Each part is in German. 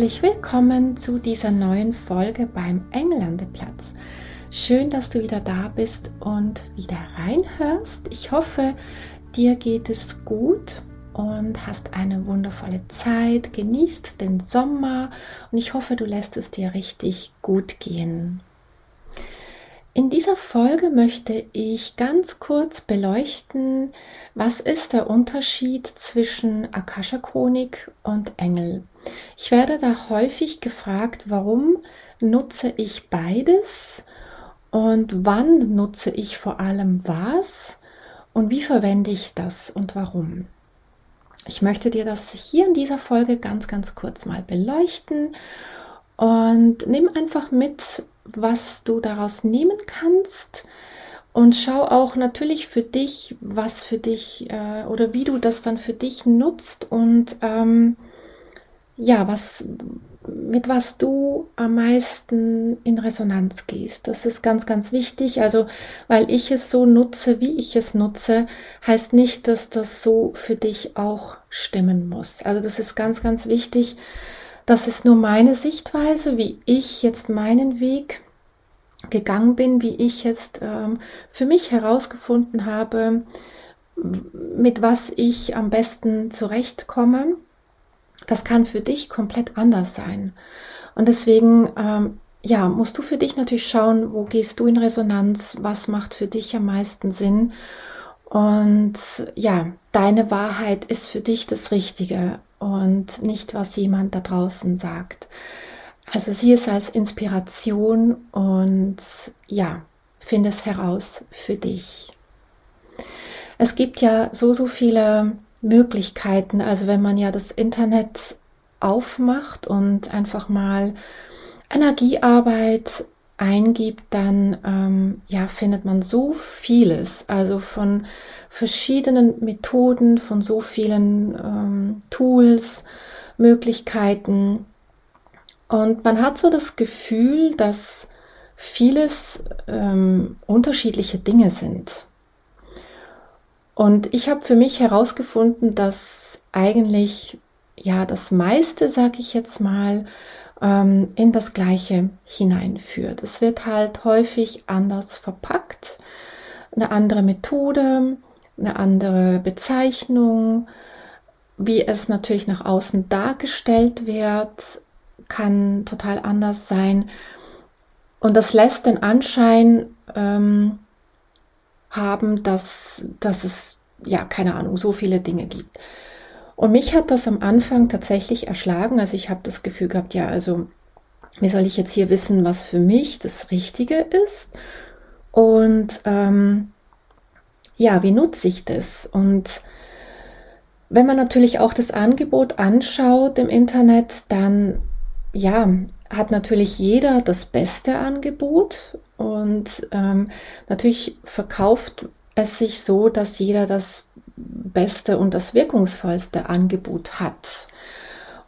Herzlich willkommen zu dieser neuen Folge beim Englandeplatz. Schön, dass du wieder da bist und wieder reinhörst. Ich hoffe, dir geht es gut und hast eine wundervolle Zeit, genießt den Sommer und ich hoffe, du lässt es dir richtig gut gehen. In dieser Folge möchte ich ganz kurz beleuchten, was ist der Unterschied zwischen Akasha-Chronik und Engel. Ich werde da häufig gefragt, warum nutze ich beides und wann nutze ich vor allem was und wie verwende ich das und warum. Ich möchte dir das hier in dieser Folge ganz, ganz kurz mal beleuchten und nimm einfach mit, was du daraus nehmen kannst und schau auch natürlich für dich, was für dich äh, oder wie du das dann für dich nutzt und ähm, ja, was, mit was du am meisten in Resonanz gehst. Das ist ganz, ganz wichtig. Also, weil ich es so nutze, wie ich es nutze, heißt nicht, dass das so für dich auch stimmen muss. Also, das ist ganz, ganz wichtig. Das ist nur meine Sichtweise, wie ich jetzt meinen Weg gegangen bin, wie ich jetzt ähm, für mich herausgefunden habe, mit was ich am besten zurechtkomme das kann für dich komplett anders sein. Und deswegen, ähm, ja, musst du für dich natürlich schauen, wo gehst du in Resonanz, was macht für dich am meisten Sinn. Und ja, deine Wahrheit ist für dich das Richtige und nicht, was jemand da draußen sagt. Also sieh es als Inspiration und ja, finde es heraus für dich. Es gibt ja so, so viele Möglichkeiten. Also wenn man ja das Internet aufmacht und einfach mal Energiearbeit eingibt, dann ähm, ja findet man so vieles, also von verschiedenen Methoden, von so vielen ähm, Tools, Möglichkeiten. Und man hat so das Gefühl, dass vieles ähm, unterschiedliche Dinge sind. Und ich habe für mich herausgefunden, dass eigentlich ja das meiste, sage ich jetzt mal, ähm, in das Gleiche hineinführt. Es wird halt häufig anders verpackt, eine andere Methode, eine andere Bezeichnung, wie es natürlich nach außen dargestellt wird, kann total anders sein. Und das lässt den Anschein, ähm, haben, dass, dass es, ja, keine Ahnung, so viele Dinge gibt. Und mich hat das am Anfang tatsächlich erschlagen. Also ich habe das Gefühl gehabt, ja, also wie soll ich jetzt hier wissen, was für mich das Richtige ist? Und ähm, ja, wie nutze ich das? Und wenn man natürlich auch das Angebot anschaut im Internet, dann ja, hat natürlich jeder das beste Angebot und ähm, natürlich verkauft es sich so, dass jeder das beste und das wirkungsvollste Angebot hat.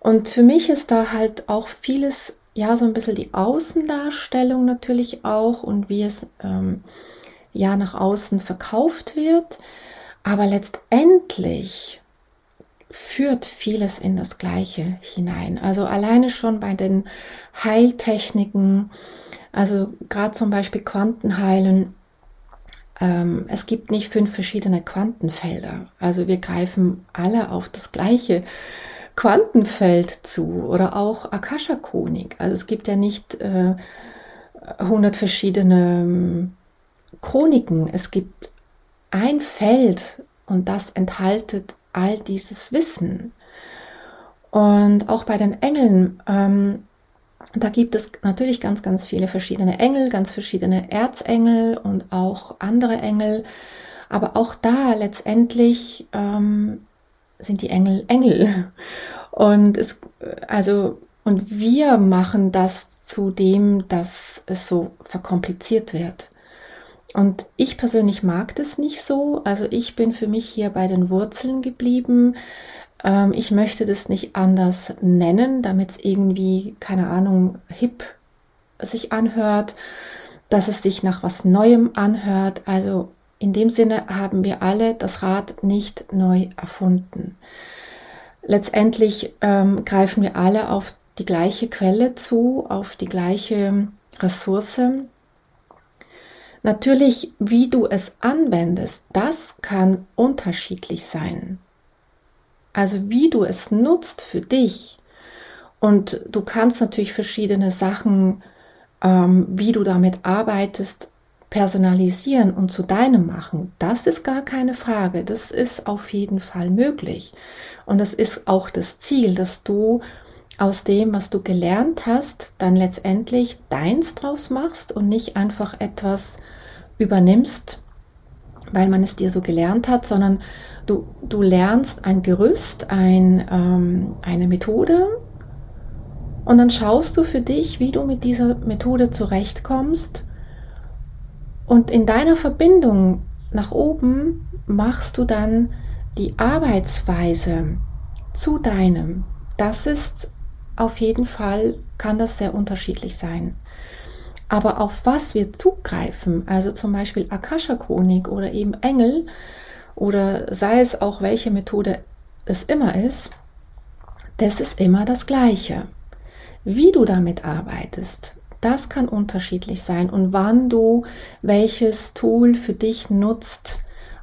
Und für mich ist da halt auch vieles, ja, so ein bisschen die Außendarstellung natürlich auch und wie es ähm, ja nach außen verkauft wird. Aber letztendlich führt vieles in das Gleiche hinein. Also alleine schon bei den Heiltechniken, also gerade zum Beispiel Quantenheilen, ähm, es gibt nicht fünf verschiedene Quantenfelder. Also wir greifen alle auf das gleiche Quantenfeld zu oder auch Akasha-Chronik. Also es gibt ja nicht äh, 100 verschiedene ähm, Chroniken. Es gibt ein Feld und das enthaltet all dieses Wissen. Und auch bei den Engeln, ähm, da gibt es natürlich ganz, ganz viele verschiedene Engel, ganz verschiedene Erzengel und auch andere Engel. Aber auch da letztendlich ähm, sind die Engel Engel. Und es, also Und wir machen das zu dem, dass es so verkompliziert wird. Und ich persönlich mag das nicht so. Also ich bin für mich hier bei den Wurzeln geblieben. Ähm, ich möchte das nicht anders nennen, damit es irgendwie, keine Ahnung, hip sich anhört, dass es sich nach was Neuem anhört. Also in dem Sinne haben wir alle das Rad nicht neu erfunden. Letztendlich ähm, greifen wir alle auf die gleiche Quelle zu, auf die gleiche Ressource. Natürlich, wie du es anwendest, das kann unterschiedlich sein. Also wie du es nutzt für dich. Und du kannst natürlich verschiedene Sachen, ähm, wie du damit arbeitest, personalisieren und zu deinem machen. Das ist gar keine Frage. Das ist auf jeden Fall möglich. Und das ist auch das Ziel, dass du aus dem, was du gelernt hast, dann letztendlich deins draus machst und nicht einfach etwas übernimmst, weil man es dir so gelernt hat, sondern du, du lernst ein Gerüst, ein, ähm, eine Methode und dann schaust du für dich, wie du mit dieser Methode zurechtkommst und in deiner Verbindung nach oben machst du dann die Arbeitsweise zu deinem. Das ist auf jeden Fall, kann das sehr unterschiedlich sein. Aber auf was wir zugreifen, also zum Beispiel Akasha-Chronik oder eben Engel oder sei es auch welche Methode es immer ist, das ist immer das Gleiche. Wie du damit arbeitest, das kann unterschiedlich sein und wann du welches Tool für dich nutzt,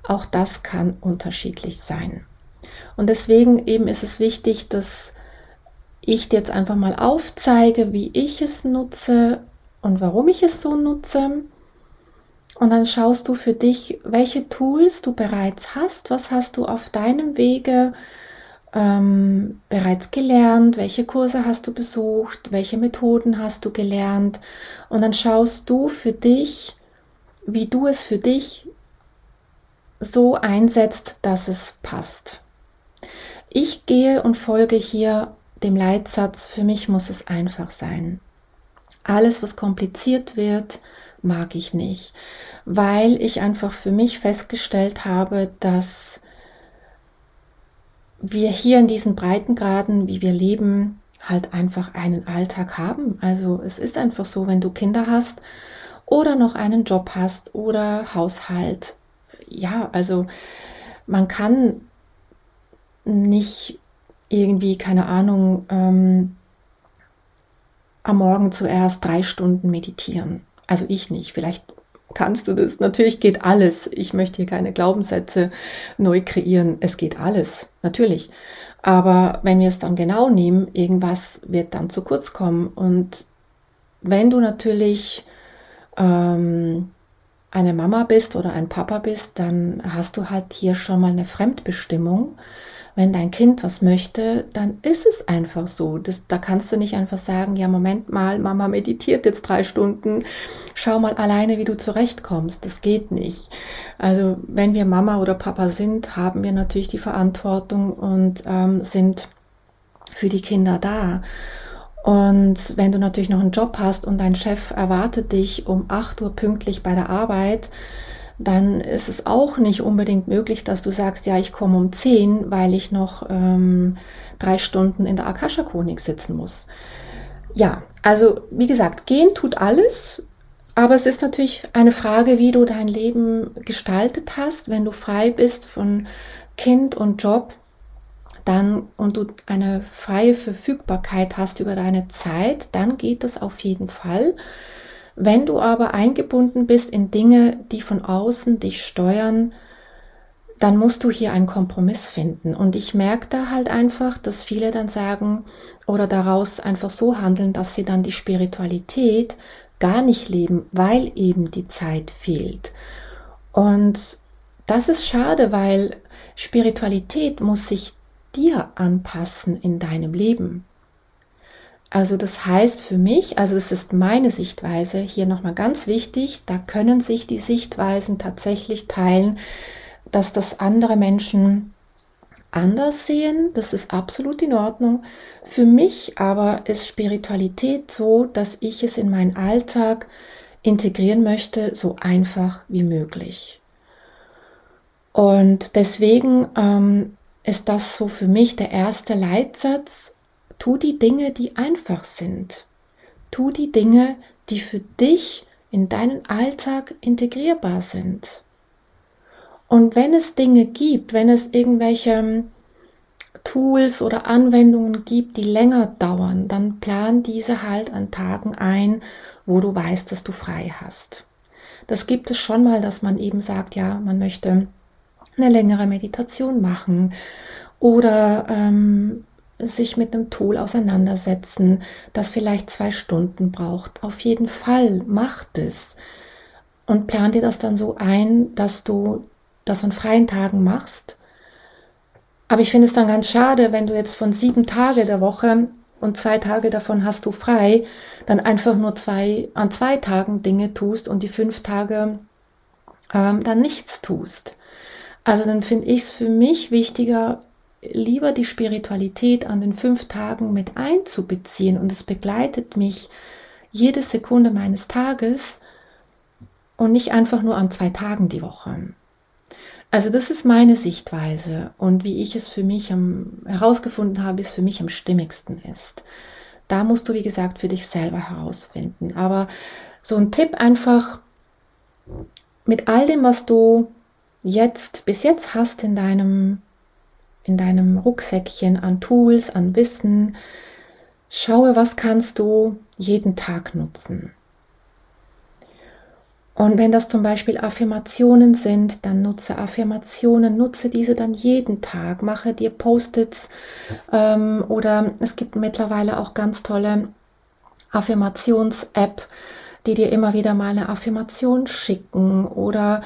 auch das kann unterschiedlich sein. Und deswegen eben ist es wichtig, dass ich dir jetzt einfach mal aufzeige, wie ich es nutze und warum ich es so nutze. Und dann schaust du für dich, welche Tools du bereits hast, was hast du auf deinem Wege ähm, bereits gelernt, welche Kurse hast du besucht, welche Methoden hast du gelernt. Und dann schaust du für dich, wie du es für dich so einsetzt, dass es passt. Ich gehe und folge hier dem Leitsatz, für mich muss es einfach sein. Alles, was kompliziert wird, mag ich nicht, weil ich einfach für mich festgestellt habe, dass wir hier in diesen Breitengraden, wie wir leben, halt einfach einen Alltag haben. Also es ist einfach so, wenn du Kinder hast oder noch einen Job hast oder Haushalt. Ja, also man kann nicht irgendwie, keine Ahnung, ähm, am Morgen zuerst drei Stunden meditieren. Also ich nicht. Vielleicht kannst du das. Natürlich geht alles. Ich möchte hier keine Glaubenssätze neu kreieren. Es geht alles, natürlich. Aber wenn wir es dann genau nehmen, irgendwas wird dann zu kurz kommen. Und wenn du natürlich ähm, eine Mama bist oder ein Papa bist, dann hast du halt hier schon mal eine Fremdbestimmung wenn dein Kind was möchte, dann ist es einfach so. Das, da kannst du nicht einfach sagen, ja, Moment mal, Mama meditiert jetzt drei Stunden, schau mal alleine, wie du zurechtkommst. Das geht nicht. Also wenn wir Mama oder Papa sind, haben wir natürlich die Verantwortung und ähm, sind für die Kinder da. Und wenn du natürlich noch einen Job hast und dein Chef erwartet dich um 8 Uhr pünktlich bei der Arbeit, dann ist es auch nicht unbedingt möglich, dass du sagst, ja, ich komme um 10, weil ich noch ähm, drei Stunden in der Akasha-Chronik sitzen muss. Ja, also wie gesagt, gehen tut alles, aber es ist natürlich eine Frage, wie du dein Leben gestaltet hast, wenn du frei bist von Kind und Job, dann und du eine freie Verfügbarkeit hast über deine Zeit, dann geht das auf jeden Fall. Wenn du aber eingebunden bist in Dinge, die von außen dich steuern, dann musst du hier einen Kompromiss finden. Und ich merke da halt einfach, dass viele dann sagen oder daraus einfach so handeln, dass sie dann die Spiritualität gar nicht leben, weil eben die Zeit fehlt. Und das ist schade, weil Spiritualität muss sich dir anpassen in deinem Leben. Also das heißt für mich, also es ist meine Sichtweise, hier nochmal ganz wichtig, da können sich die Sichtweisen tatsächlich teilen, dass das andere Menschen anders sehen, das ist absolut in Ordnung. Für mich aber ist Spiritualität so, dass ich es in meinen Alltag integrieren möchte, so einfach wie möglich. Und deswegen ähm, ist das so für mich der erste Leitsatz. Tu die Dinge, die einfach sind. Tu die Dinge, die für dich in deinen Alltag integrierbar sind. Und wenn es Dinge gibt, wenn es irgendwelche ähm, Tools oder Anwendungen gibt, die länger dauern, dann plan diese halt an Tagen ein, wo du weißt, dass du frei hast. Das gibt es schon mal, dass man eben sagt, ja, man möchte eine längere Meditation machen oder ähm, sich mit einem Tool auseinandersetzen, das vielleicht zwei Stunden braucht. Auf jeden Fall macht es und plan dir das dann so ein, dass du das an freien Tagen machst. Aber ich finde es dann ganz schade, wenn du jetzt von sieben Tage der Woche und zwei Tage davon hast du frei, dann einfach nur zwei, an zwei Tagen Dinge tust und die fünf Tage ähm, dann nichts tust. Also dann finde ich es für mich wichtiger, lieber die Spiritualität an den fünf Tagen mit einzubeziehen und es begleitet mich jede Sekunde meines Tages und nicht einfach nur an zwei Tagen die Woche. Also das ist meine Sichtweise und wie ich es für mich am, herausgefunden habe, ist für mich am stimmigsten ist. Da musst du, wie gesagt, für dich selber herausfinden. Aber so ein Tipp einfach mit all dem, was du jetzt bis jetzt hast in deinem in deinem Rucksäckchen an Tools, an Wissen, schaue, was kannst du jeden Tag nutzen. Und wenn das zum Beispiel Affirmationen sind, dann nutze Affirmationen, nutze diese dann jeden Tag, mache dir Post-its ähm, oder es gibt mittlerweile auch ganz tolle Affirmations-App, die dir immer wieder mal eine Affirmation schicken oder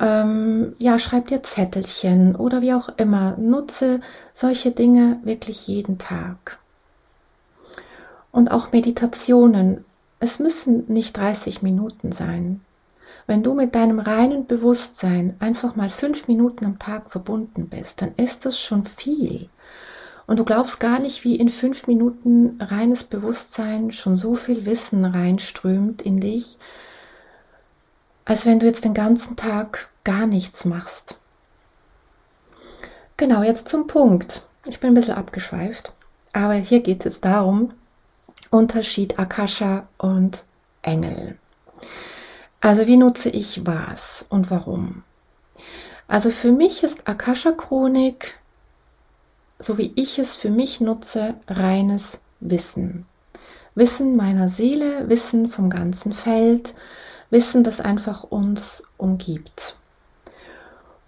ähm, ja, schreib dir Zettelchen oder wie auch immer. Nutze solche Dinge wirklich jeden Tag. Und auch Meditationen. Es müssen nicht 30 Minuten sein. Wenn du mit deinem reinen Bewusstsein einfach mal fünf Minuten am Tag verbunden bist, dann ist das schon viel. Und du glaubst gar nicht, wie in fünf Minuten reines Bewusstsein schon so viel Wissen reinströmt in dich, als wenn du jetzt den ganzen Tag gar nichts machst. Genau, jetzt zum Punkt. Ich bin ein bisschen abgeschweift, aber hier geht es jetzt darum, Unterschied Akasha und Engel. Also wie nutze ich was und warum? Also für mich ist Akasha-Chronik, so wie ich es für mich nutze, reines Wissen. Wissen meiner Seele, Wissen vom ganzen Feld, Wissen, das einfach uns umgibt.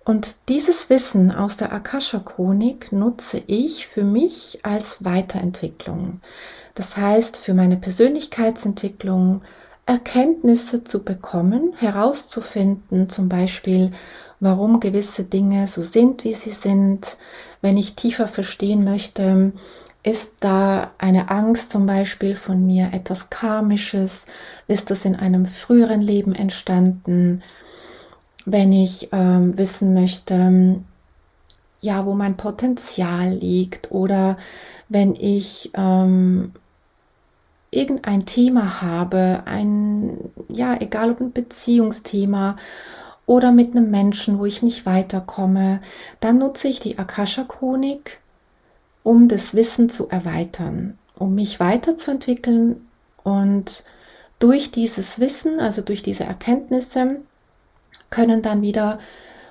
Und dieses Wissen aus der Akasha-Chronik nutze ich für mich als Weiterentwicklung. Das heißt, für meine Persönlichkeitsentwicklung, Erkenntnisse zu bekommen, herauszufinden, zum Beispiel, warum gewisse Dinge so sind, wie sie sind. Wenn ich tiefer verstehen möchte, ist da eine Angst zum Beispiel von mir etwas Karmisches? Ist das in einem früheren Leben entstanden? Wenn ich ähm, wissen möchte, ja, wo mein Potenzial liegt oder wenn ich ähm, irgendein Thema habe, ein, ja, egal ob ein Beziehungsthema oder mit einem Menschen, wo ich nicht weiterkomme, dann nutze ich die Akasha-Chronik, um das Wissen zu erweitern, um mich weiterzuentwickeln und durch dieses Wissen, also durch diese Erkenntnisse, können dann wieder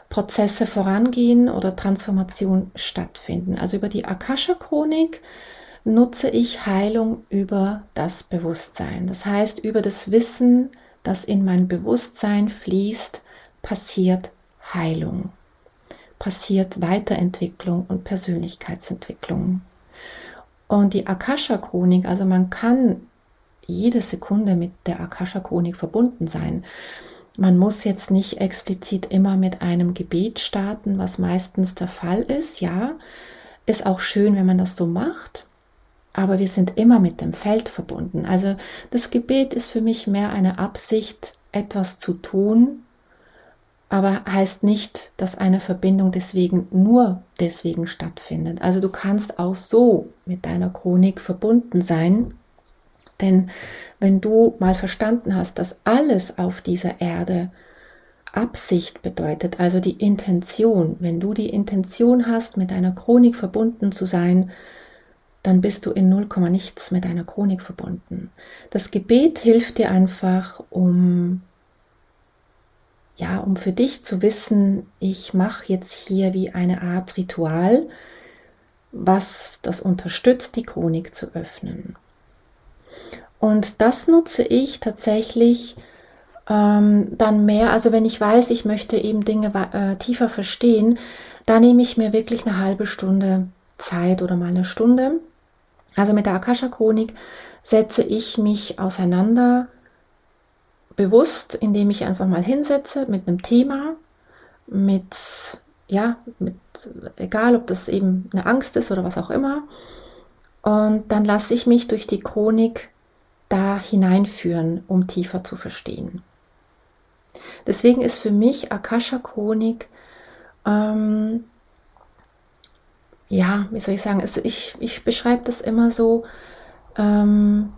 Prozesse vorangehen oder Transformation stattfinden. Also über die Akasha-Chronik nutze ich Heilung über das Bewusstsein. Das heißt, über das Wissen, das in mein Bewusstsein fließt, passiert Heilung, passiert Weiterentwicklung und Persönlichkeitsentwicklung. Und die Akasha-Chronik, also man kann jede Sekunde mit der Akasha-Chronik verbunden sein. Man muss jetzt nicht explizit immer mit einem Gebet starten, was meistens der Fall ist. Ja, ist auch schön, wenn man das so macht aber wir sind immer mit dem Feld verbunden. Also das Gebet ist für mich mehr eine Absicht, etwas zu tun, aber heißt nicht, dass eine Verbindung deswegen nur deswegen stattfindet. Also du kannst auch so mit deiner Chronik verbunden sein, denn wenn du mal verstanden hast, dass alles auf dieser Erde Absicht bedeutet, also die Intention, wenn du die Intention hast, mit deiner Chronik verbunden zu sein, dann bist du in 0, nichts mit deiner Chronik verbunden. Das Gebet hilft dir einfach, um ja, um für dich zu wissen, ich mache jetzt hier wie eine Art Ritual, was das unterstützt, die Chronik zu öffnen. Und das nutze ich tatsächlich ähm, dann mehr, also wenn ich weiß, ich möchte eben Dinge äh, tiefer verstehen, da nehme ich mir wirklich eine halbe Stunde Zeit oder mal eine Stunde. Also mit der Akasha-Chronik setze ich mich auseinander bewusst, indem ich einfach mal hinsetze mit einem Thema, mit, ja, mit, egal ob das eben eine Angst ist oder was auch immer. Und dann lasse ich mich durch die Chronik da hineinführen, um tiefer zu verstehen. Deswegen ist für mich Akasha-Chronik, ähm, ja, wie soll ich sagen, es, ich, ich beschreibe das immer so, ähm,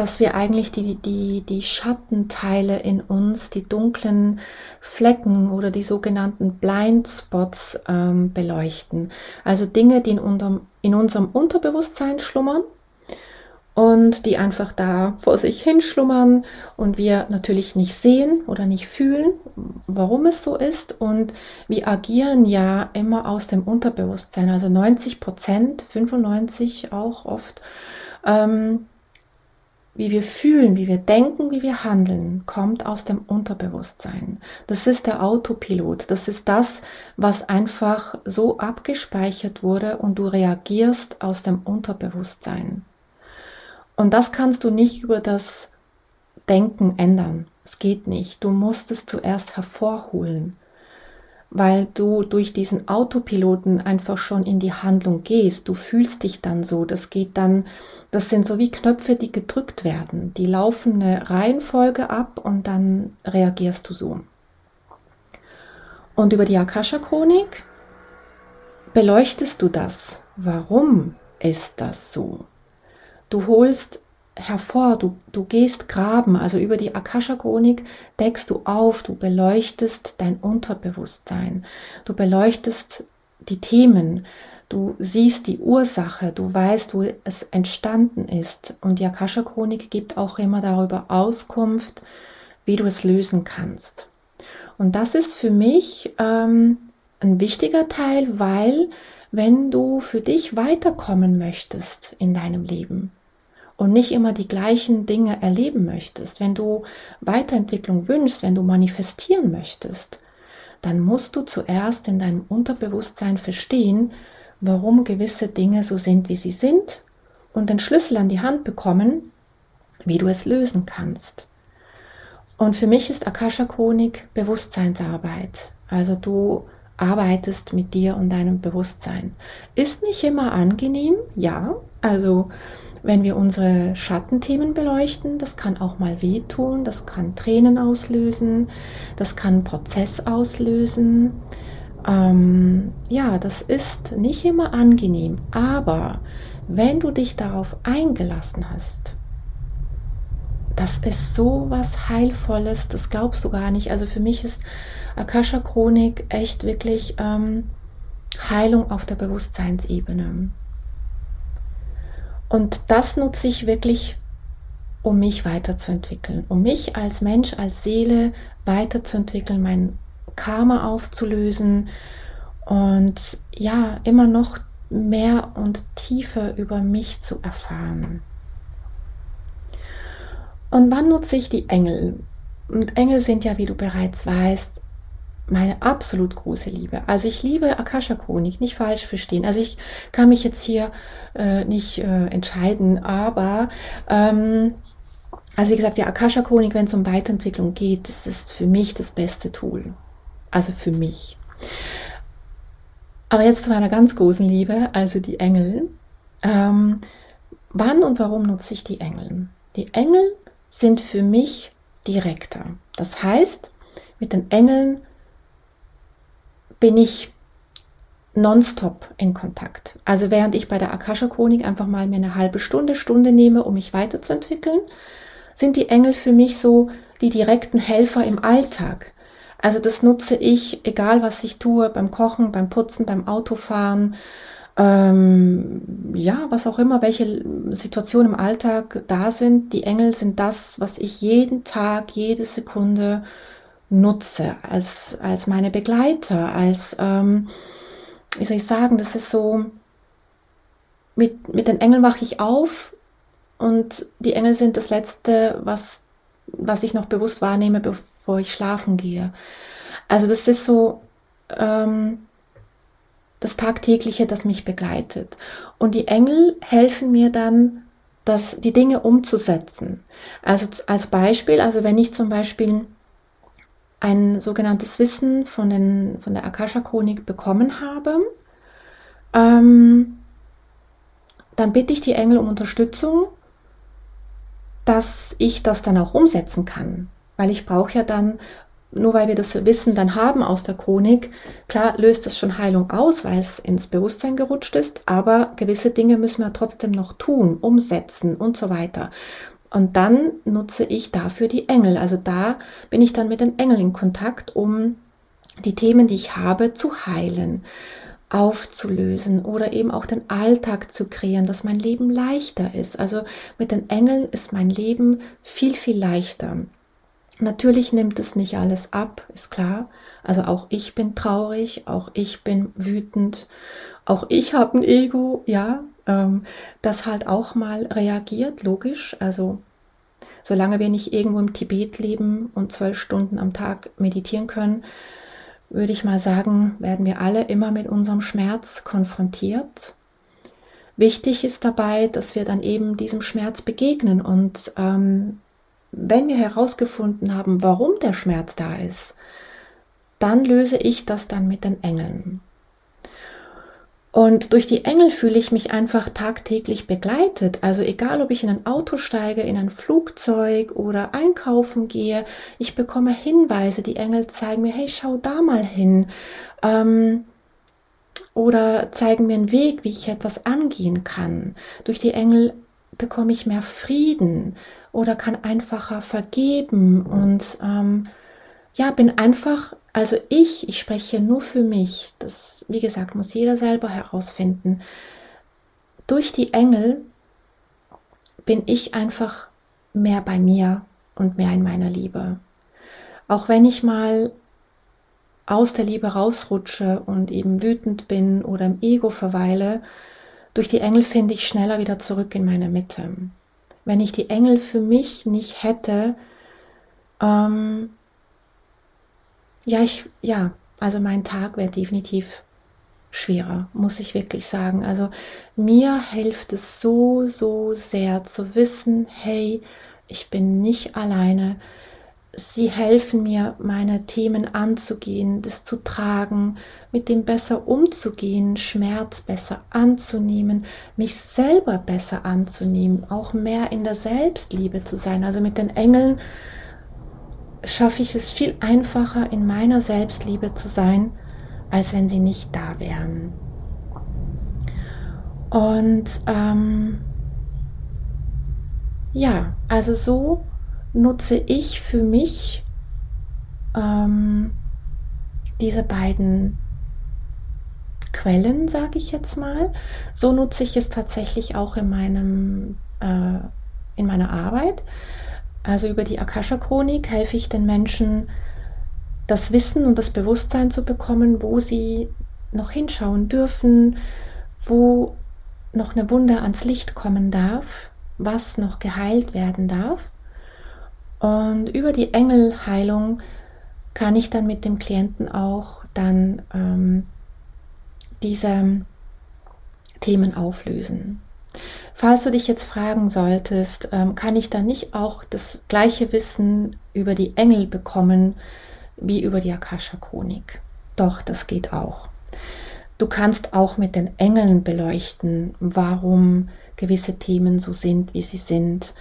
dass wir eigentlich die, die, die Schattenteile in uns, die dunklen Flecken oder die sogenannten Blindspots ähm, beleuchten. Also Dinge, die in, unterm, in unserem Unterbewusstsein schlummern und die einfach da vor sich hinschlummern und wir natürlich nicht sehen oder nicht fühlen, warum es so ist. Und wir agieren ja immer aus dem Unterbewusstsein, also 90 Prozent, 95 auch oft. Ähm, wie wir fühlen, wie wir denken, wie wir handeln, kommt aus dem Unterbewusstsein. Das ist der Autopilot. Das ist das, was einfach so abgespeichert wurde und du reagierst aus dem Unterbewusstsein. Und das kannst du nicht über das Denken ändern. Es geht nicht. Du musst es zuerst hervorholen weil du durch diesen Autopiloten einfach schon in die Handlung gehst. Du fühlst dich dann so. Das geht dann, das sind so wie Knöpfe, die gedrückt werden. Die laufen eine Reihenfolge ab und dann reagierst du so. Und über die Akasha-Chronik beleuchtest du das. Warum ist das so? Du holst hervor, du, du gehst graben, also über die Akasha-Chronik deckst du auf, du beleuchtest dein Unterbewusstsein, du beleuchtest die Themen, du siehst die Ursache, du weißt, wo es entstanden ist. Und die Akasha-Chronik gibt auch immer darüber Auskunft, wie du es lösen kannst. Und das ist für mich ähm, ein wichtiger Teil, weil wenn du für dich weiterkommen möchtest in deinem Leben, und nicht immer die gleichen Dinge erleben möchtest, wenn du Weiterentwicklung wünschst, wenn du manifestieren möchtest, dann musst du zuerst in deinem Unterbewusstsein verstehen, warum gewisse Dinge so sind, wie sie sind und den Schlüssel an die Hand bekommen, wie du es lösen kannst. Und für mich ist Akasha-Chronik Bewusstseinsarbeit. Also du arbeitest mit dir und deinem Bewusstsein. Ist nicht immer angenehm, ja. Also wenn wir unsere Schattenthemen beleuchten, das kann auch mal wehtun, das kann Tränen auslösen, das kann Prozess auslösen. Ähm, ja, das ist nicht immer angenehm, aber wenn du dich darauf eingelassen hast, das ist so was Heilvolles, das glaubst du gar nicht. Also für mich ist Akasha Chronik echt wirklich ähm, Heilung auf der Bewusstseinsebene. Und das nutze ich wirklich, um mich weiterzuentwickeln, um mich als Mensch, als Seele weiterzuentwickeln, mein Karma aufzulösen und ja, immer noch mehr und tiefer über mich zu erfahren. Und wann nutze ich die Engel? Und Engel sind ja, wie du bereits weißt, meine absolut große Liebe. Also ich liebe Akasha Chronik, nicht falsch verstehen. Also ich kann mich jetzt hier äh, nicht äh, entscheiden, aber ähm, also wie gesagt, die Akasha Chronik, wenn es um Weiterentwicklung geht, das ist für mich das beste Tool. Also für mich. Aber jetzt zu meiner ganz großen Liebe, also die Engel. Ähm, wann und warum nutze ich die Engel? Die Engel sind für mich direkter. Das heißt, mit den Engeln bin ich nonstop in Kontakt. Also während ich bei der Akasha Chronik einfach mal mir eine halbe Stunde, Stunde nehme, um mich weiterzuentwickeln, sind die Engel für mich so die direkten Helfer im Alltag. Also das nutze ich, egal was ich tue, beim Kochen, beim Putzen, beim Autofahren, ähm, ja, was auch immer, welche Situationen im Alltag da sind. Die Engel sind das, was ich jeden Tag, jede Sekunde nutze, als, als meine Begleiter, als, ähm, wie soll ich sagen, das ist so, mit, mit den Engeln wache ich auf und die Engel sind das Letzte, was, was ich noch bewusst wahrnehme, bevor ich schlafen gehe. Also das ist so ähm, das Tagtägliche, das mich begleitet. Und die Engel helfen mir dann, das, die Dinge umzusetzen. Also als Beispiel, also wenn ich zum Beispiel ein sogenanntes Wissen von, den, von der Akasha-Chronik bekommen habe, ähm, dann bitte ich die Engel um Unterstützung, dass ich das dann auch umsetzen kann. Weil ich brauche ja dann, nur weil wir das Wissen dann haben aus der Chronik, klar löst das schon Heilung aus, weil es ins Bewusstsein gerutscht ist, aber gewisse Dinge müssen wir trotzdem noch tun, umsetzen und so weiter. Und dann nutze ich dafür die Engel. Also da bin ich dann mit den Engeln in Kontakt, um die Themen, die ich habe, zu heilen, aufzulösen oder eben auch den Alltag zu kreieren, dass mein Leben leichter ist. Also mit den Engeln ist mein Leben viel, viel leichter. Natürlich nimmt es nicht alles ab, ist klar. Also auch ich bin traurig, auch ich bin wütend, auch ich habe ein Ego, ja, ähm, das halt auch mal reagiert, logisch. Also solange wir nicht irgendwo im Tibet leben und zwölf Stunden am Tag meditieren können, würde ich mal sagen, werden wir alle immer mit unserem Schmerz konfrontiert. Wichtig ist dabei, dass wir dann eben diesem Schmerz begegnen und ähm, wenn wir herausgefunden haben, warum der Schmerz da ist, dann löse ich das dann mit den Engeln. Und durch die Engel fühle ich mich einfach tagtäglich begleitet. Also egal, ob ich in ein Auto steige, in ein Flugzeug oder einkaufen gehe, ich bekomme Hinweise. Die Engel zeigen mir, hey, schau da mal hin. Ähm, oder zeigen mir einen Weg, wie ich etwas angehen kann. Durch die Engel bekomme ich mehr Frieden oder kann einfacher vergeben und ähm, ja, bin einfach, also ich, ich spreche nur für mich. Das, wie gesagt, muss jeder selber herausfinden. Durch die Engel bin ich einfach mehr bei mir und mehr in meiner Liebe. Auch wenn ich mal aus der Liebe rausrutsche und eben wütend bin oder im Ego verweile, durch die Engel finde ich schneller wieder zurück in meine Mitte. Wenn ich die Engel für mich nicht hätte, ähm, ja, ich, ja, also mein Tag wäre definitiv schwerer, muss ich wirklich sagen. Also mir hilft es so, so sehr zu wissen, hey, ich bin nicht alleine. Sie helfen mir, meine Themen anzugehen, das zu tragen, mit dem besser umzugehen, Schmerz besser anzunehmen, mich selber besser anzunehmen, auch mehr in der Selbstliebe zu sein. Also mit den Engeln schaffe ich es viel einfacher, in meiner Selbstliebe zu sein, als wenn sie nicht da wären. Und ähm, ja, also so nutze ich für mich ähm, diese beiden Quellen, sage ich jetzt mal. So nutze ich es tatsächlich auch in meinem äh, in meiner Arbeit. Also über die Akasha-Chronik helfe ich den Menschen, das Wissen und das Bewusstsein zu bekommen, wo sie noch hinschauen dürfen, wo noch eine Wunde ans Licht kommen darf, was noch geheilt werden darf. Und über die Engelheilung kann ich dann mit dem Klienten auch dann ähm, diese Themen auflösen. Falls du dich jetzt fragen solltest, ähm, kann ich dann nicht auch das gleiche Wissen über die Engel bekommen wie über die Akasha-Chronik? Doch, das geht auch. Du kannst auch mit den Engeln beleuchten, warum gewisse Themen so sind, wie sie sind.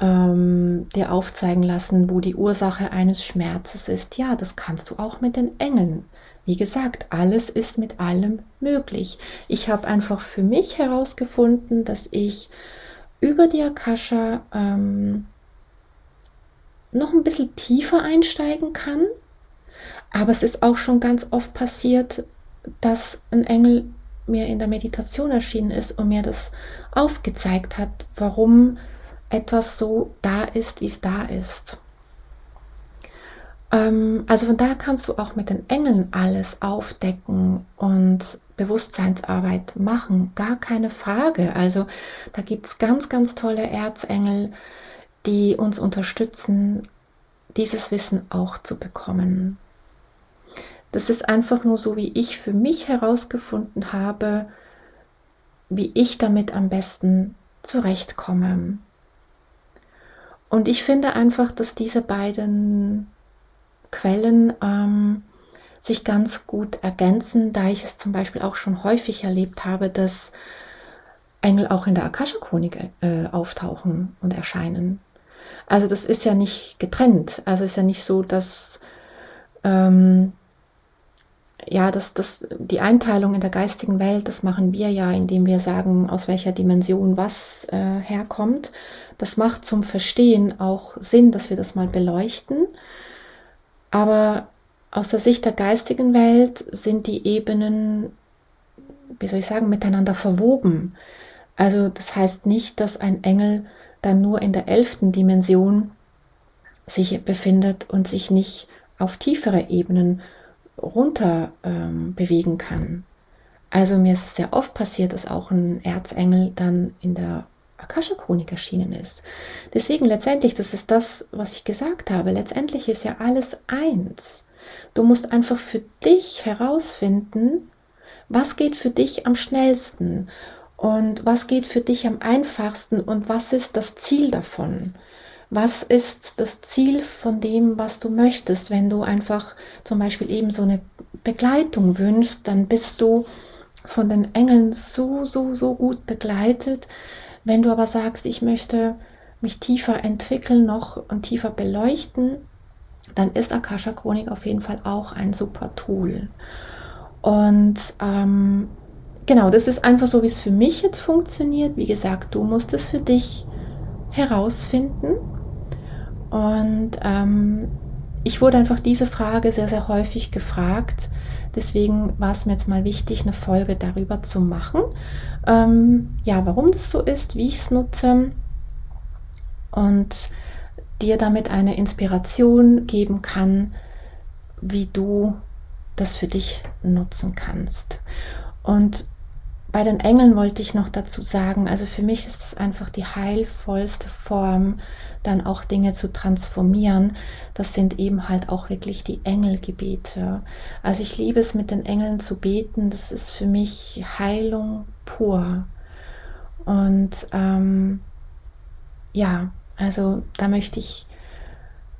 ähm, dir aufzeigen lassen, wo die Ursache eines Schmerzes ist. Ja, das kannst du auch mit den Engeln. Wie gesagt, alles ist mit allem möglich. Ich habe einfach für mich herausgefunden, dass ich über die Akasha ähm, noch ein bisschen tiefer einsteigen kann. Aber es ist auch schon ganz oft passiert, dass ein Engel mir in der Meditation erschienen ist und mir das aufgezeigt hat, warum etwas so da ist, wie es da ist. Ähm, also von daher kannst du auch mit den Engeln alles aufdecken und Bewusstseinsarbeit machen, gar keine Frage. Also da gibt es ganz, ganz tolle Erzengel, die uns unterstützen, dieses Wissen auch zu bekommen. Das ist einfach nur so, wie ich für mich herausgefunden habe, wie ich damit am besten zurechtkomme. Und ich finde einfach, dass diese beiden Quellen ähm, sich ganz gut ergänzen, da ich es zum Beispiel auch schon häufig erlebt habe, dass Engel auch in der Akasha-Chronik äh, auftauchen und erscheinen. Also das ist ja nicht getrennt. Also ist ja nicht so, dass ähm, ja, dass das, die Einteilung in der geistigen Welt, das machen wir ja, indem wir sagen, aus welcher Dimension was äh, herkommt. Das macht zum Verstehen auch Sinn, dass wir das mal beleuchten. Aber aus der Sicht der geistigen Welt sind die Ebenen, wie soll ich sagen, miteinander verwoben. Also das heißt nicht, dass ein Engel dann nur in der elften Dimension sich befindet und sich nicht auf tiefere Ebenen runter ähm, bewegen kann. Also mir ist es sehr oft passiert, dass auch ein Erzengel dann in der Akasha-Chronik erschienen ist. Deswegen letztendlich, das ist das, was ich gesagt habe, letztendlich ist ja alles eins. Du musst einfach für dich herausfinden, was geht für dich am schnellsten und was geht für dich am einfachsten und was ist das Ziel davon. Was ist das Ziel von dem, was du möchtest? Wenn du einfach zum Beispiel eben so eine Begleitung wünschst, dann bist du von den Engeln so, so, so gut begleitet, wenn du aber sagst, ich möchte mich tiefer entwickeln noch und tiefer beleuchten, dann ist Akasha Chronik auf jeden Fall auch ein super Tool. Und ähm, genau, das ist einfach so, wie es für mich jetzt funktioniert. Wie gesagt, du musst es für dich herausfinden. Und ähm, ich wurde einfach diese Frage sehr, sehr häufig gefragt. Deswegen war es mir jetzt mal wichtig, eine Folge darüber zu machen. Ähm, ja, warum das so ist, wie ich es nutze und dir damit eine Inspiration geben kann, wie du das für dich nutzen kannst. Und bei den Engeln wollte ich noch dazu sagen, also für mich ist es einfach die heilvollste Form, dann auch Dinge zu transformieren. Das sind eben halt auch wirklich die Engelgebete. Also ich liebe es, mit den Engeln zu beten. Das ist für mich Heilung pur. Und ähm, ja, also da möchte ich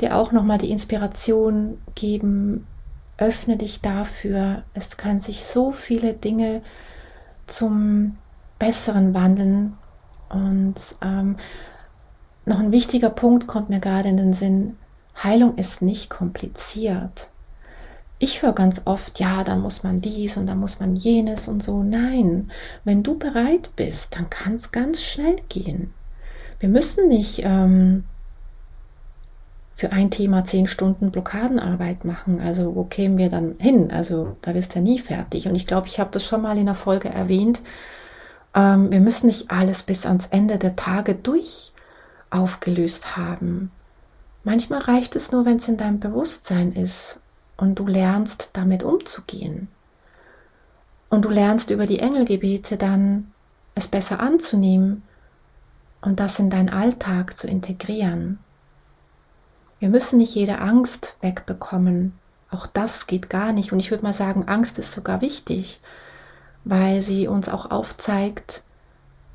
dir auch nochmal die Inspiration geben. Öffne dich dafür. Es können sich so viele Dinge zum Besseren wandeln. Und ähm, noch ein wichtiger Punkt kommt mir gerade in den Sinn. Heilung ist nicht kompliziert. Ich höre ganz oft, ja, da muss man dies und da muss man jenes und so. Nein, wenn du bereit bist, dann kann es ganz schnell gehen. Wir müssen nicht ähm, für ein Thema zehn Stunden Blockadenarbeit machen. Also wo kämen wir dann hin? Also da wirst du ja nie fertig. Und ich glaube, ich habe das schon mal in der Folge erwähnt. Ähm, wir müssen nicht alles bis ans Ende der Tage durch aufgelöst haben. Manchmal reicht es nur, wenn es in deinem Bewusstsein ist und du lernst damit umzugehen. Und du lernst über die Engelgebete dann es besser anzunehmen und das in deinen Alltag zu integrieren. Wir müssen nicht jede Angst wegbekommen. Auch das geht gar nicht. Und ich würde mal sagen, Angst ist sogar wichtig, weil sie uns auch aufzeigt,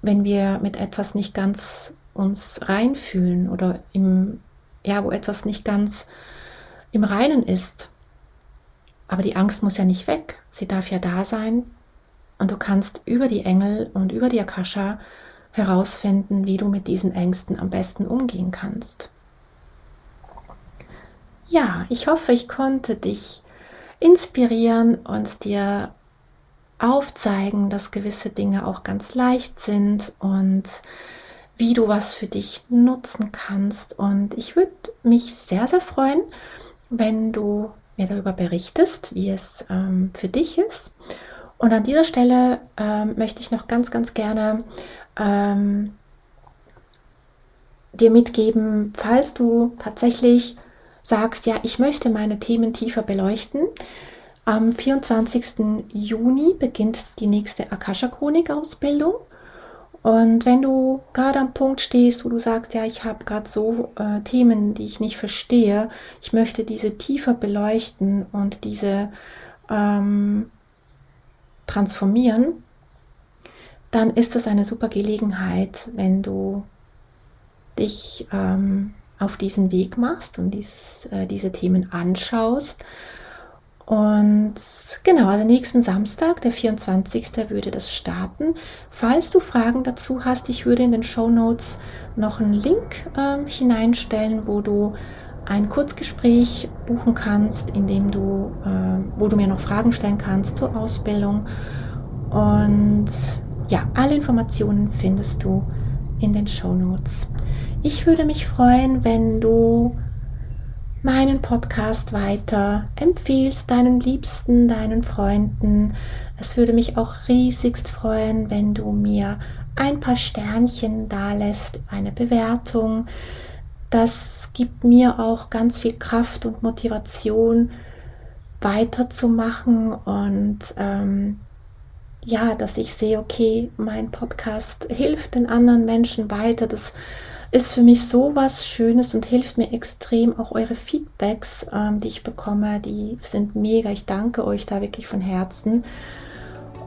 wenn wir mit etwas nicht ganz uns reinfühlen oder im, ja, wo etwas nicht ganz im Reinen ist. Aber die Angst muss ja nicht weg. Sie darf ja da sein. Und du kannst über die Engel und über die Akasha herausfinden, wie du mit diesen Ängsten am besten umgehen kannst. Ja, ich hoffe, ich konnte dich inspirieren und dir aufzeigen, dass gewisse Dinge auch ganz leicht sind und wie du was für dich nutzen kannst. Und ich würde mich sehr, sehr freuen, wenn du mir darüber berichtest, wie es ähm, für dich ist. Und an dieser Stelle ähm, möchte ich noch ganz, ganz gerne ähm, dir mitgeben, falls du tatsächlich sagst, ja, ich möchte meine Themen tiefer beleuchten. Am 24. Juni beginnt die nächste Akasha-Chronik-Ausbildung. Und wenn du gerade am Punkt stehst, wo du sagst, ja, ich habe gerade so äh, Themen, die ich nicht verstehe, ich möchte diese tiefer beleuchten und diese ähm, transformieren, dann ist das eine super Gelegenheit, wenn du dich ähm, auf diesen Weg machst und dieses, äh, diese Themen anschaust. Und genau, also nächsten Samstag, der 24. würde das starten. Falls du Fragen dazu hast, ich würde in den Show Notes noch einen Link äh, hineinstellen, wo du ein Kurzgespräch buchen kannst, in dem du, äh, wo du mir noch Fragen stellen kannst zur Ausbildung. Und ja, alle Informationen findest du in den Show Notes. Ich würde mich freuen, wenn du meinen Podcast weiter empfiehlst, deinen Liebsten, deinen Freunden. Es würde mich auch riesigst freuen, wenn du mir ein paar Sternchen da lässt, eine Bewertung. Das gibt mir auch ganz viel Kraft und Motivation, weiterzumachen und ähm, ja, dass ich sehe, okay, mein Podcast hilft den anderen Menschen weiter. Das ist für mich so was Schönes und hilft mir extrem. Auch eure Feedbacks, ähm, die ich bekomme, die sind mega. Ich danke euch da wirklich von Herzen.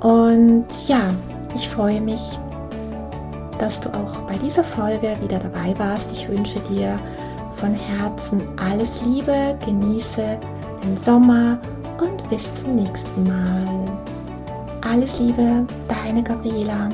Und ja, ich freue mich, dass du auch bei dieser Folge wieder dabei warst. Ich wünsche dir von Herzen alles Liebe, genieße den Sommer und bis zum nächsten Mal. Alles Liebe, deine Gabriela.